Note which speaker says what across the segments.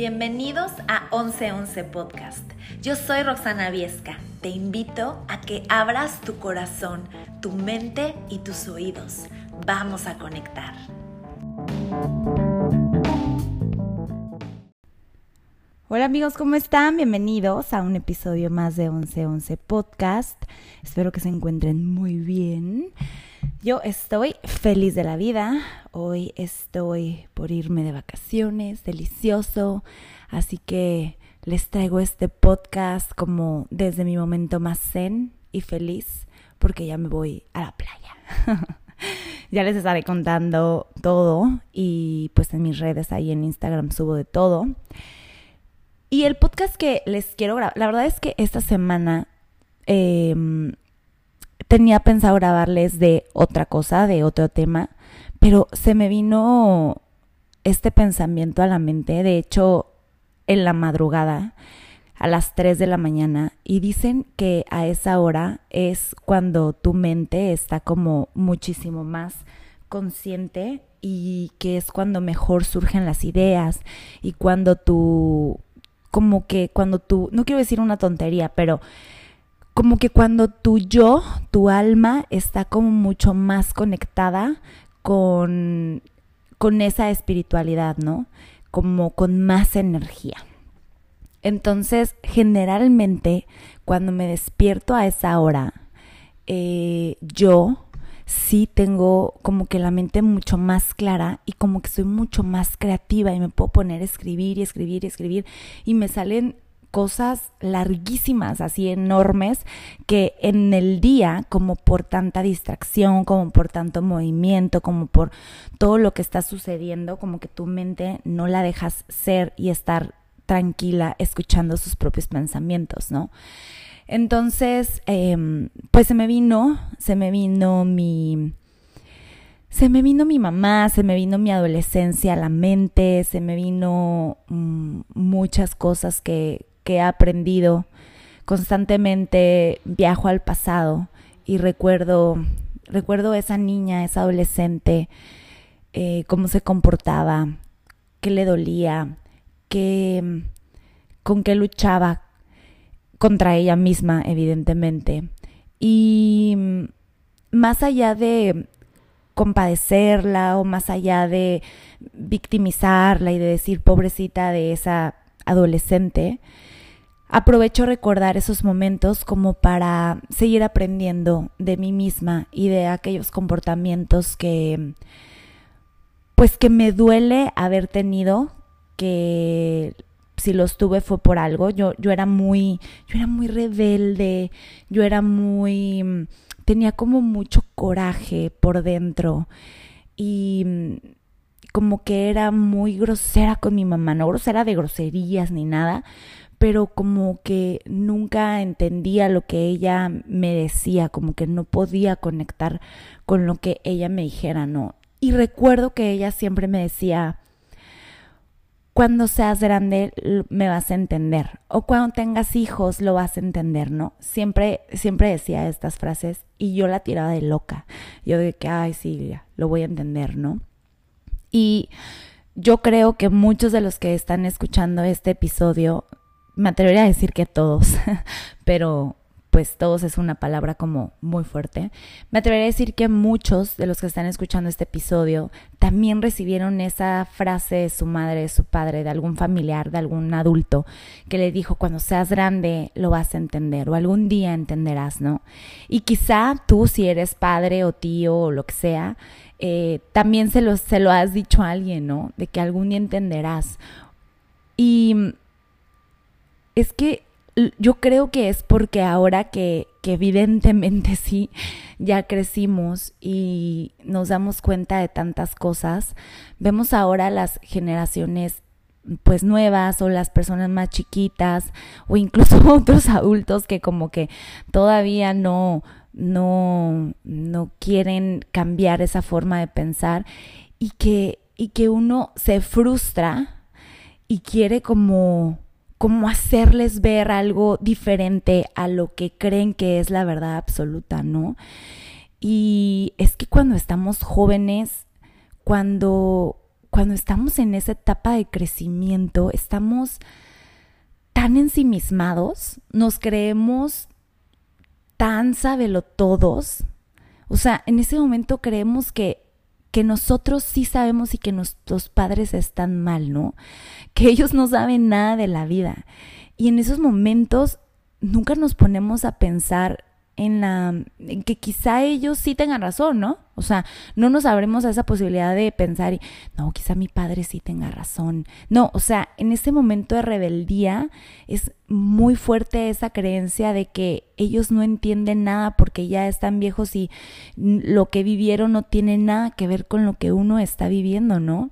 Speaker 1: Bienvenidos a 1111 Podcast. Yo soy Roxana Viesca. Te invito a que abras tu corazón, tu mente y tus oídos. Vamos a conectar. Hola amigos, ¿cómo están? Bienvenidos a un episodio más de 1111 Podcast. Espero que se encuentren muy bien. Yo estoy feliz de la vida. Hoy estoy por irme de vacaciones, delicioso. Así que les traigo este podcast como desde mi momento más zen y feliz porque ya me voy a la playa. ya les estaré contando todo y pues en mis redes ahí en Instagram subo de todo. Y el podcast que les quiero grabar, la verdad es que esta semana eh, tenía pensado grabarles de otra cosa, de otro tema, pero se me vino este pensamiento a la mente, de hecho, en la madrugada, a las 3 de la mañana, y dicen que a esa hora es cuando tu mente está como muchísimo más consciente y que es cuando mejor surgen las ideas y cuando tú, como que cuando tú, no quiero decir una tontería, pero como que cuando tu yo, tu alma, está como mucho más conectada con, con esa espiritualidad, ¿no? Como con más energía. Entonces, generalmente, cuando me despierto a esa hora, eh, yo sí tengo como que la mente mucho más clara y como que soy mucho más creativa y me puedo poner a escribir y escribir y escribir. Y me salen cosas larguísimas, así enormes, que en el día, como por tanta distracción, como por tanto movimiento, como por todo lo que está sucediendo, como que tu mente no la dejas ser y estar tranquila escuchando sus propios pensamientos, ¿no? Entonces, eh, pues se me vino, se me vino mi, se me vino mi mamá, se me vino mi adolescencia la mente, se me vino mmm, muchas cosas que, que he aprendido. Constantemente viajo al pasado y recuerdo, recuerdo esa niña, esa adolescente, eh, cómo se comportaba, qué le dolía, qué, con qué luchaba contra ella misma, evidentemente. Y más allá de compadecerla o más allá de victimizarla y de decir pobrecita de esa adolescente, aprovecho recordar esos momentos como para seguir aprendiendo de mí misma y de aquellos comportamientos que pues que me duele haber tenido que si los tuve fue por algo yo yo era muy yo era muy rebelde yo era muy tenía como mucho coraje por dentro y como que era muy grosera con mi mamá, no grosera de groserías ni nada, pero como que nunca entendía lo que ella me decía, como que no podía conectar con lo que ella me dijera, ¿no? Y recuerdo que ella siempre me decía, cuando seas grande me vas a entender o cuando tengas hijos lo vas a entender, ¿no? Siempre siempre decía estas frases y yo la tiraba de loca. Yo de que, ay, sí, lo voy a entender, ¿no? Y yo creo que muchos de los que están escuchando este episodio me atrevería a decir que todos, pero pues todos es una palabra como muy fuerte. Me atrevería a decir que muchos de los que están escuchando este episodio también recibieron esa frase de su madre, de su padre, de algún familiar, de algún adulto que le dijo cuando seas grande lo vas a entender o algún día entenderás, ¿no? Y quizá tú si eres padre o tío o lo que sea, eh, también se lo, se lo has dicho a alguien, ¿no? De que algún día entenderás. Y es que yo creo que es porque ahora que, que, evidentemente sí, ya crecimos y nos damos cuenta de tantas cosas, vemos ahora las generaciones pues nuevas o las personas más chiquitas o incluso otros adultos que como que todavía no no no quieren cambiar esa forma de pensar y que y que uno se frustra y quiere como como hacerles ver algo diferente a lo que creen que es la verdad absoluta, ¿no? Y es que cuando estamos jóvenes, cuando cuando estamos en esa etapa de crecimiento, estamos tan ensimismados, nos creemos tan todos. O sea, en ese momento creemos que, que nosotros sí sabemos y que nuestros padres están mal, ¿no? Que ellos no saben nada de la vida. Y en esos momentos nunca nos ponemos a pensar en la en que quizá ellos sí tengan razón, ¿no? O sea, no nos abremos a esa posibilidad de pensar, no, quizá mi padre sí tenga razón. No, o sea, en ese momento de rebeldía es muy fuerte esa creencia de que ellos no entienden nada porque ya están viejos y lo que vivieron no tiene nada que ver con lo que uno está viviendo, ¿no?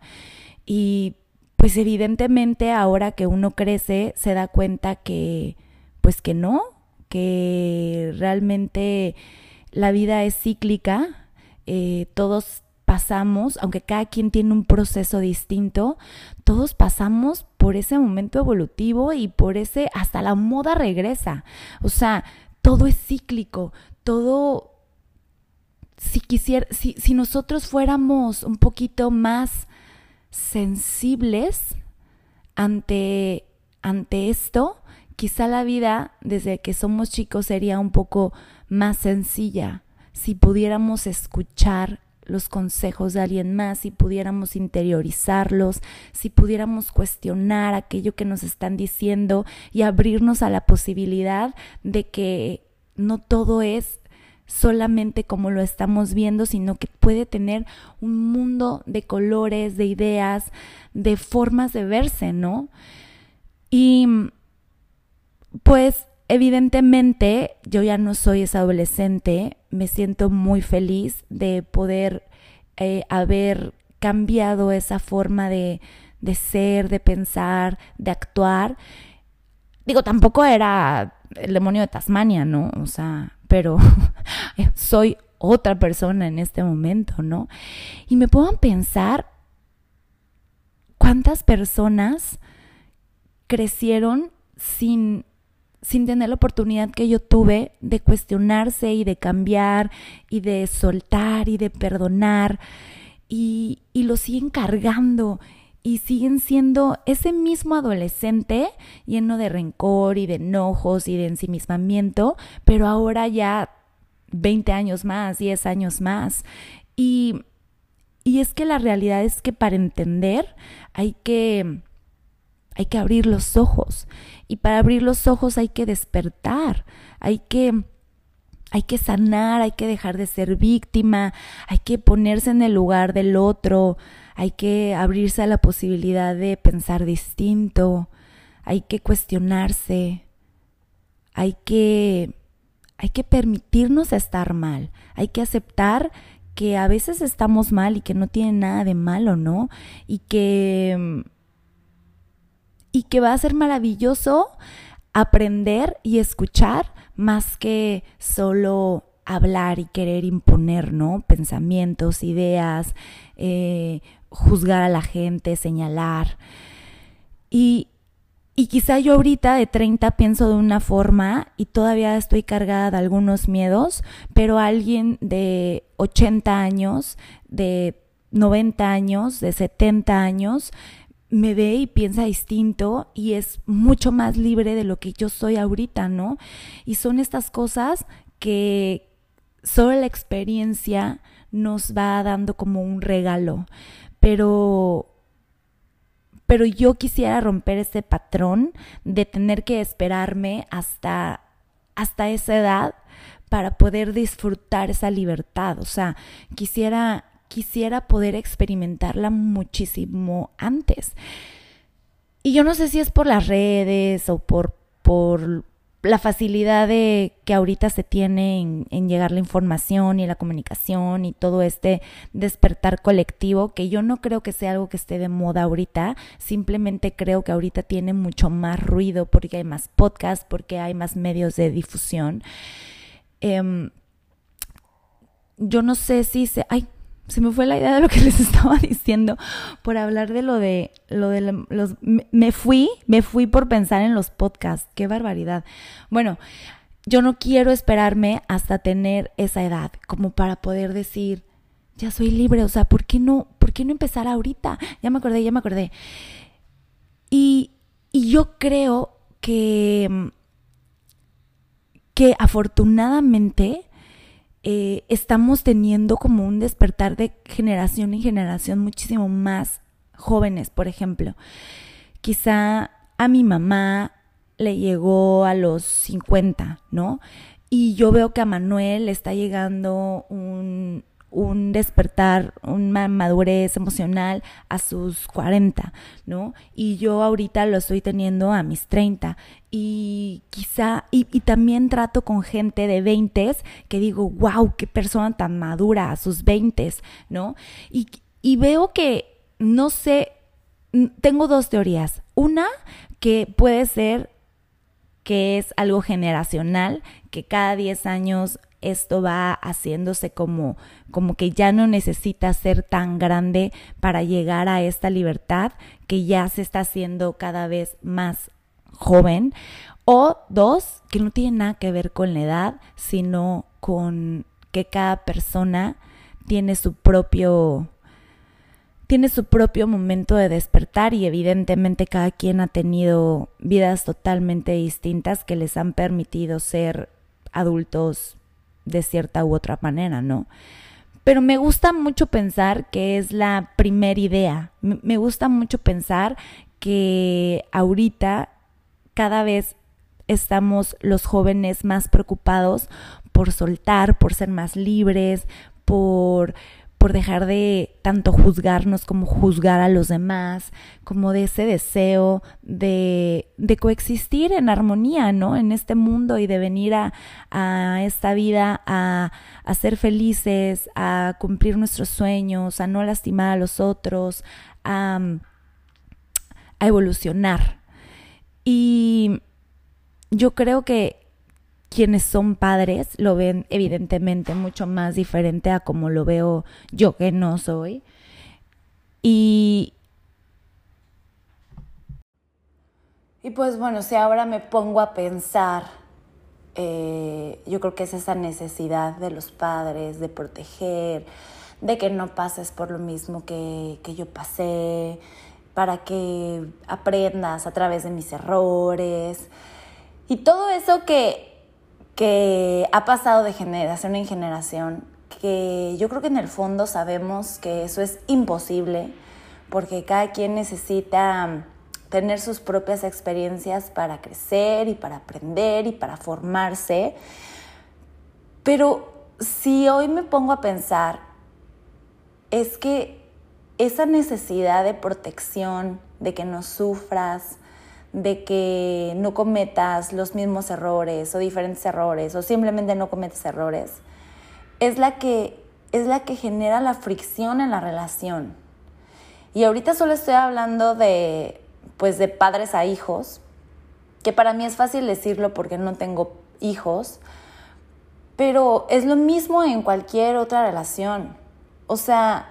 Speaker 1: Y pues evidentemente ahora que uno crece se da cuenta que pues que no, que realmente la vida es cíclica, eh, todos pasamos, aunque cada quien tiene un proceso distinto, todos pasamos por ese momento evolutivo y por ese, hasta la moda regresa. O sea, todo es cíclico, todo, si quisiera, si, si nosotros fuéramos un poquito más sensibles ante, ante esto, quizá la vida desde que somos chicos sería un poco más sencilla si pudiéramos escuchar los consejos de alguien más, si pudiéramos interiorizarlos, si pudiéramos cuestionar aquello que nos están diciendo y abrirnos a la posibilidad de que no todo es solamente como lo estamos viendo, sino que puede tener un mundo de colores, de ideas, de formas de verse, ¿no? Y pues evidentemente yo ya no soy esa adolescente, me siento muy feliz de poder eh, haber cambiado esa forma de, de ser, de pensar, de actuar. Digo, tampoco era el demonio de Tasmania, ¿no? O sea, pero soy otra persona en este momento, ¿no? Y me puedo pensar cuántas personas crecieron sin sin tener la oportunidad que yo tuve de cuestionarse y de cambiar y de soltar y de perdonar y, y lo siguen cargando y siguen siendo ese mismo adolescente lleno de rencor y de enojos y de ensimismamiento, pero ahora ya 20 años más, 10 años más. Y, y es que la realidad es que para entender hay que hay que abrir los ojos. Y para abrir los ojos hay que despertar, hay que hay que sanar, hay que dejar de ser víctima, hay que ponerse en el lugar del otro, hay que abrirse a la posibilidad de pensar distinto, hay que cuestionarse, hay que hay que permitirnos estar mal, hay que aceptar que a veces estamos mal y que no tiene nada de malo, ¿no? Y que y que va a ser maravilloso aprender y escuchar más que solo hablar y querer imponer, ¿no? Pensamientos, ideas, eh, juzgar a la gente, señalar. Y, y quizá yo ahorita de 30 pienso de una forma y todavía estoy cargada de algunos miedos, pero alguien de 80 años, de 90 años, de 70 años, me ve y piensa distinto y es mucho más libre de lo que yo soy ahorita, ¿no? Y son estas cosas que solo la experiencia nos va dando como un regalo, pero pero yo quisiera romper ese patrón de tener que esperarme hasta hasta esa edad para poder disfrutar esa libertad, o sea, quisiera quisiera poder experimentarla muchísimo antes. Y yo no sé si es por las redes o por, por la facilidad de que ahorita se tiene en, en, llegar la información y la comunicación y todo este despertar colectivo, que yo no creo que sea algo que esté de moda ahorita, simplemente creo que ahorita tiene mucho más ruido porque hay más podcasts, porque hay más medios de difusión. Eh, yo no sé si se... Ay, se me fue la idea de lo que les estaba diciendo por hablar de lo de lo de los me fui, me fui por pensar en los podcasts, qué barbaridad. Bueno, yo no quiero esperarme hasta tener esa edad como para poder decir ya soy libre, o sea, ¿por qué no, por qué no empezar ahorita? Ya me acordé, ya me acordé. Y, y yo creo que, que afortunadamente eh, estamos teniendo como un despertar de generación en generación muchísimo más jóvenes, por ejemplo. Quizá a mi mamá le llegó a los 50, ¿no? Y yo veo que a Manuel está llegando un, un despertar, una madurez emocional a sus 40, ¿no? Y yo ahorita lo estoy teniendo a mis 30. Y quizá, y, también trato con gente de 20 que digo, wow, qué persona tan madura a sus 20, ¿no? Y, y veo que, no sé, tengo dos teorías. Una, que puede ser que es algo generacional, que cada 10 años esto va haciéndose como, como que ya no necesita ser tan grande para llegar a esta libertad, que ya se está haciendo cada vez más joven. O dos, que no tiene nada que ver con la edad, sino con que cada persona tiene su propio tiene su propio momento de despertar y evidentemente cada quien ha tenido vidas totalmente distintas que les han permitido ser adultos de cierta u otra manera, ¿no? Pero me gusta mucho pensar que es la primera idea. Me gusta mucho pensar que ahorita cada vez estamos los jóvenes más preocupados por soltar, por ser más libres, por por dejar de tanto juzgarnos como juzgar a los demás, como de ese deseo de, de coexistir en armonía, ¿no? En este mundo y de venir a, a esta vida a, a, ser felices, a cumplir nuestros sueños, a no lastimar a los otros, a, a evolucionar. Y yo creo que quienes son padres lo ven evidentemente mucho más diferente a como lo veo yo que no soy. Y, y pues bueno, si ahora me pongo a pensar, eh, yo creo que es esa necesidad de los padres de proteger, de que no pases por lo mismo que, que yo pasé, para que aprendas a través de mis errores. Y todo eso que que ha pasado de generación en generación, que yo creo que en el fondo sabemos que eso es imposible, porque cada quien necesita tener sus propias experiencias para crecer y para aprender y para formarse. Pero si hoy me pongo a pensar, es que esa necesidad de protección, de que no sufras, de que no cometas los mismos errores o diferentes errores o simplemente no cometes errores, es la que, es la que genera la fricción en la relación. Y ahorita solo estoy hablando de, pues, de padres a hijos, que para mí es fácil decirlo porque no tengo hijos, pero es lo mismo en cualquier otra relación. O sea,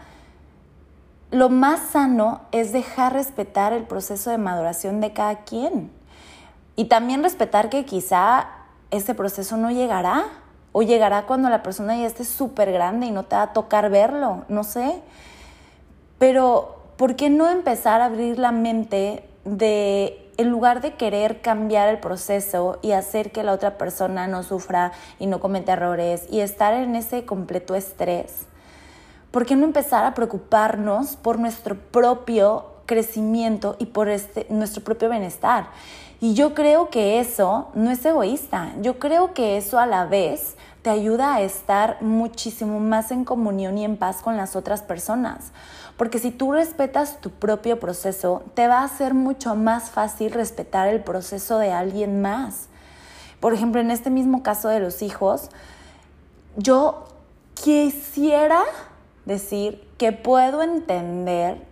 Speaker 1: lo más sano es dejar respetar el proceso de maduración de cada quien. Y también respetar que quizá ese proceso no llegará o llegará cuando la persona ya esté súper grande y no te va a tocar verlo, no sé. Pero, ¿por qué no empezar a abrir la mente de, en lugar de querer cambiar el proceso y hacer que la otra persona no sufra y no cometa errores y estar en ese completo estrés? ¿Por qué no empezar a preocuparnos por nuestro propio crecimiento y por este, nuestro propio bienestar? Y yo creo que eso no es egoísta, yo creo que eso a la vez te ayuda a estar muchísimo más en comunión y en paz con las otras personas. Porque si tú respetas tu propio proceso, te va a ser mucho más fácil respetar el proceso de alguien más. Por ejemplo, en este mismo caso de los hijos, yo quisiera decir que puedo entender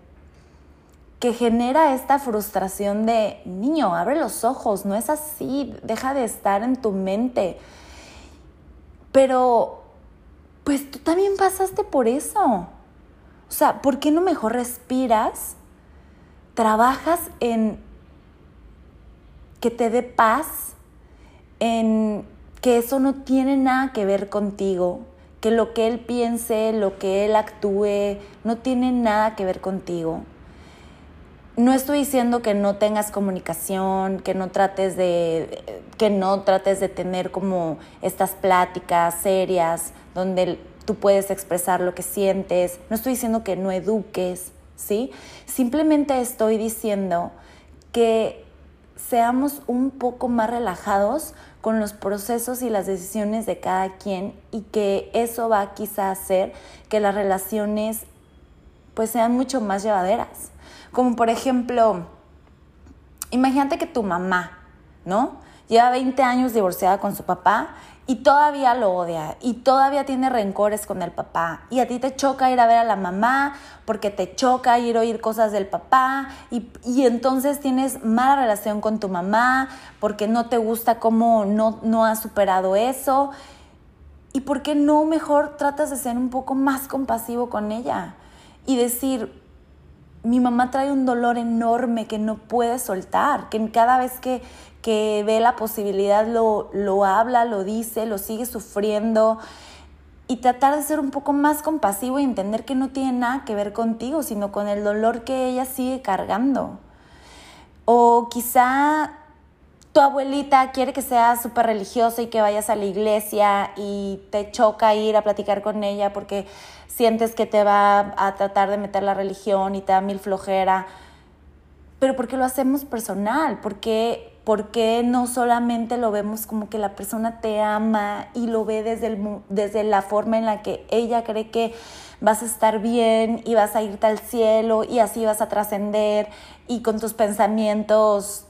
Speaker 1: que genera esta frustración de, niño, abre los ojos, no es así, deja de estar en tu mente. Pero, pues tú también pasaste por eso. O sea, ¿por qué no mejor respiras? Trabajas en que te dé paz, en que eso no tiene nada que ver contigo, que lo que él piense, lo que él actúe, no tiene nada que ver contigo. No estoy diciendo que no tengas comunicación, que no trates de, que no trates de tener como estas pláticas serias donde tú puedes expresar lo que sientes. No estoy diciendo que no eduques, ¿sí? Simplemente estoy diciendo que seamos un poco más relajados con los procesos y las decisiones de cada quien y que eso va quizá a hacer que las relaciones pues sean mucho más llevaderas. Como por ejemplo, imagínate que tu mamá, ¿no? Lleva 20 años divorciada con su papá y todavía lo odia y todavía tiene rencores con el papá. Y a ti te choca ir a ver a la mamá porque te choca ir a oír cosas del papá y, y entonces tienes mala relación con tu mamá porque no te gusta cómo no, no has superado eso. Y por qué no mejor tratas de ser un poco más compasivo con ella y decir mi mamá trae un dolor enorme que no puede soltar, que cada vez que, que ve la posibilidad lo, lo habla, lo dice, lo sigue sufriendo y tratar de ser un poco más compasivo y entender que no tiene nada que ver contigo, sino con el dolor que ella sigue cargando. O quizá tu abuelita quiere que seas súper religiosa y que vayas a la iglesia y te choca ir a platicar con ella porque sientes que te va a tratar de meter la religión y te da mil flojera. Pero porque lo hacemos personal, porque porque no solamente lo vemos como que la persona te ama y lo ve desde, el, desde la forma en la que ella cree que vas a estar bien y vas a irte al cielo y así vas a trascender y con tus pensamientos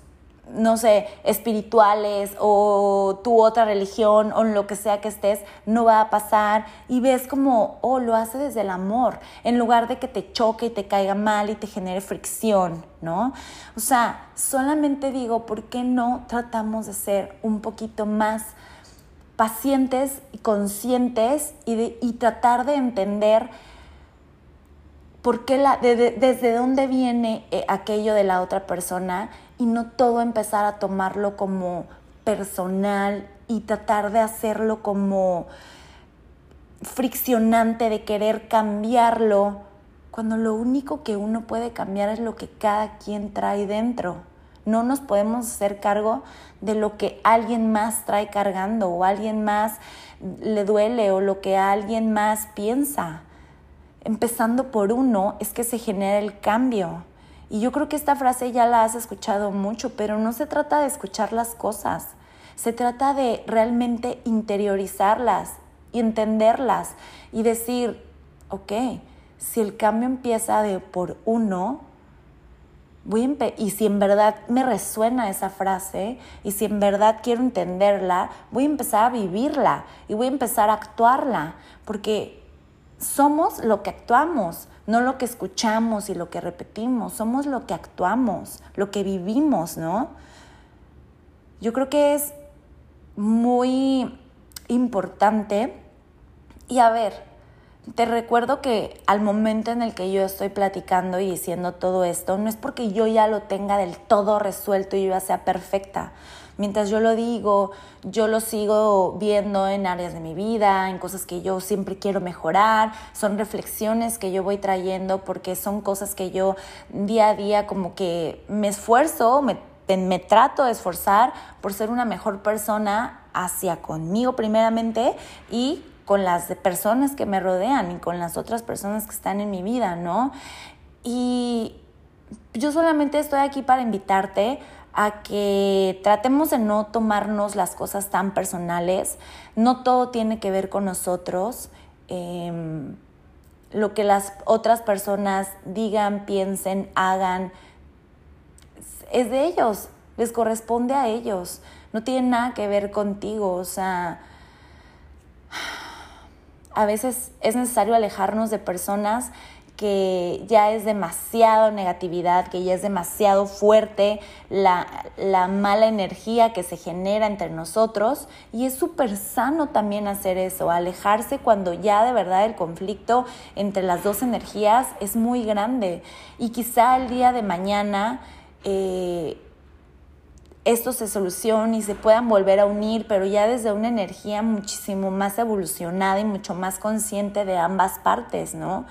Speaker 1: no sé, espirituales o tu otra religión o lo que sea que estés, no va a pasar y ves como, oh, lo hace desde el amor, en lugar de que te choque y te caiga mal y te genere fricción, ¿no? O sea, solamente digo, ¿por qué no tratamos de ser un poquito más pacientes y conscientes y, y tratar de entender por qué la, desde dónde viene eh, aquello de la otra persona y no todo empezar a tomarlo como personal y tratar de hacerlo como friccionante de querer cambiarlo, cuando lo único que uno puede cambiar es lo que cada quien trae dentro. No nos podemos hacer cargo de lo que alguien más trae cargando o alguien más le duele o lo que alguien más piensa. Empezando por uno es que se genera el cambio. Y yo creo que esta frase ya la has escuchado mucho, pero no se trata de escuchar las cosas, se trata de realmente interiorizarlas y entenderlas y decir, ok, si el cambio empieza de por uno, voy y si en verdad me resuena esa frase y si en verdad quiero entenderla, voy a empezar a vivirla y voy a empezar a actuarla, porque somos lo que actuamos no lo que escuchamos y lo que repetimos, somos lo que actuamos, lo que vivimos, ¿no? Yo creo que es muy importante. Y a ver, te recuerdo que al momento en el que yo estoy platicando y diciendo todo esto, no es porque yo ya lo tenga del todo resuelto y yo ya sea perfecta mientras yo lo digo, yo lo sigo viendo en áreas de mi vida, en cosas que yo siempre quiero mejorar, son reflexiones que yo voy trayendo porque son cosas que yo día a día como que me esfuerzo, me, me trato de esforzar por ser una mejor persona hacia conmigo primeramente y con las personas que me rodean y con las otras personas que están en mi vida, ¿no? Y yo solamente estoy aquí para invitarte a que tratemos de no tomarnos las cosas tan personales. No todo tiene que ver con nosotros. Em, lo que las otras personas digan, piensen, hagan, es de ellos, les corresponde a ellos. No tiene nada que ver contigo. O sea, a veces es necesario alejarnos de personas que ya es demasiado negatividad, que ya es demasiado fuerte la, mala energía que se genera entre nosotros y es súper sano también hacer eso, alejarse cuando ya de verdad el conflicto entre las dos energías es muy grande y quizá el día de mañana... Eh, esto se solucione y se puedan volver a unir, pero ya desde una energía muchísimo más evolucionada y mucho más consciente de ambas partes, ¿no?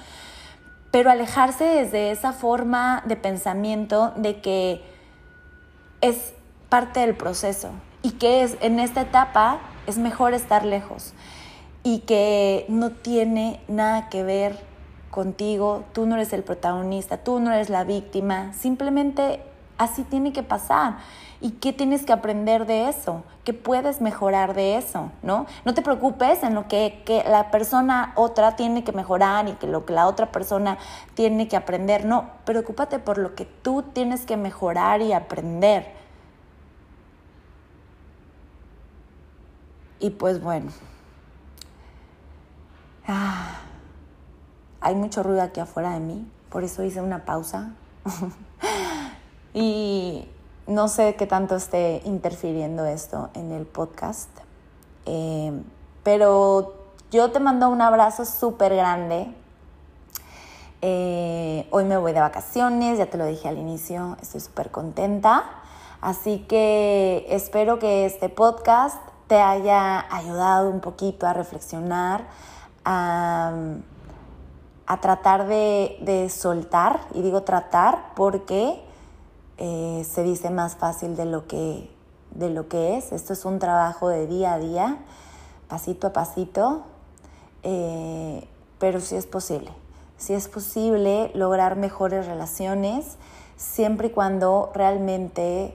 Speaker 1: Pero alejarse desde esa forma de pensamiento de que es parte del proceso y que es en esta etapa es mejor estar lejos y que no tiene nada que ver contigo, tú no eres el protagonista, tú no eres la víctima, simplemente así tiene que pasar ¿Y qué tienes que aprender de eso? ¿Qué puedes mejorar de eso? ¿No? No te preocupes en lo que, que, la persona otra tiene que mejorar y que lo que la otra persona tiene que aprender. No, preocúpate por lo que tú tienes que mejorar y aprender. Y pues bueno. Ah, hay mucho ruido aquí afuera de mí, por eso hice una pausa. y no sé qué tanto esté interfiriendo esto en el podcast, eh, pero yo te mando un abrazo súper grande. Eh, hoy me voy de vacaciones, ya te lo dije al inicio, estoy súper contenta. Así que espero que este podcast te haya ayudado un poquito a reflexionar, a, tratar de, de soltar, y digo tratar porque eh, se dice más fácil de lo, que, de lo que es. Esto es un trabajo de día a día, pasito a pasito, eh, pero sí es posible. Sí es posible lograr mejores relaciones siempre y cuando realmente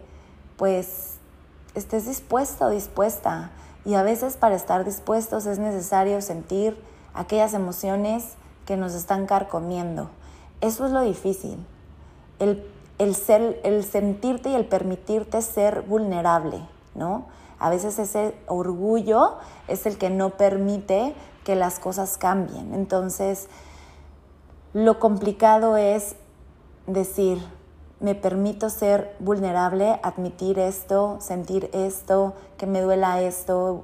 Speaker 1: pues estés dispuesto dispuesta. Y a veces para estar dispuestos es necesario sentir aquellas emociones que nos están carcomiendo. Eso es lo difícil. El el, ser, el sentirte y el permitirte ser vulnerable, ¿no? A veces ese orgullo es el que no permite que las cosas cambien. Entonces, lo complicado es decir, me permito ser vulnerable, admitir esto, sentir esto, que me duela esto,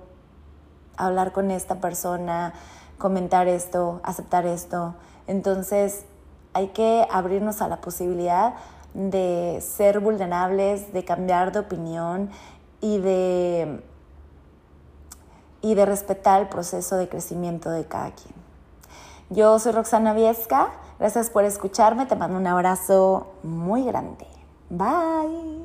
Speaker 1: hablar con esta persona, comentar esto, aceptar esto. Entonces, hay que abrirnos a la posibilidad de ser vulnerables, de cambiar de opinión y de, y de respetar el proceso de crecimiento de cada quien. Yo soy Roxana Viesca, gracias por escucharme, te mando un abrazo muy grande. Bye.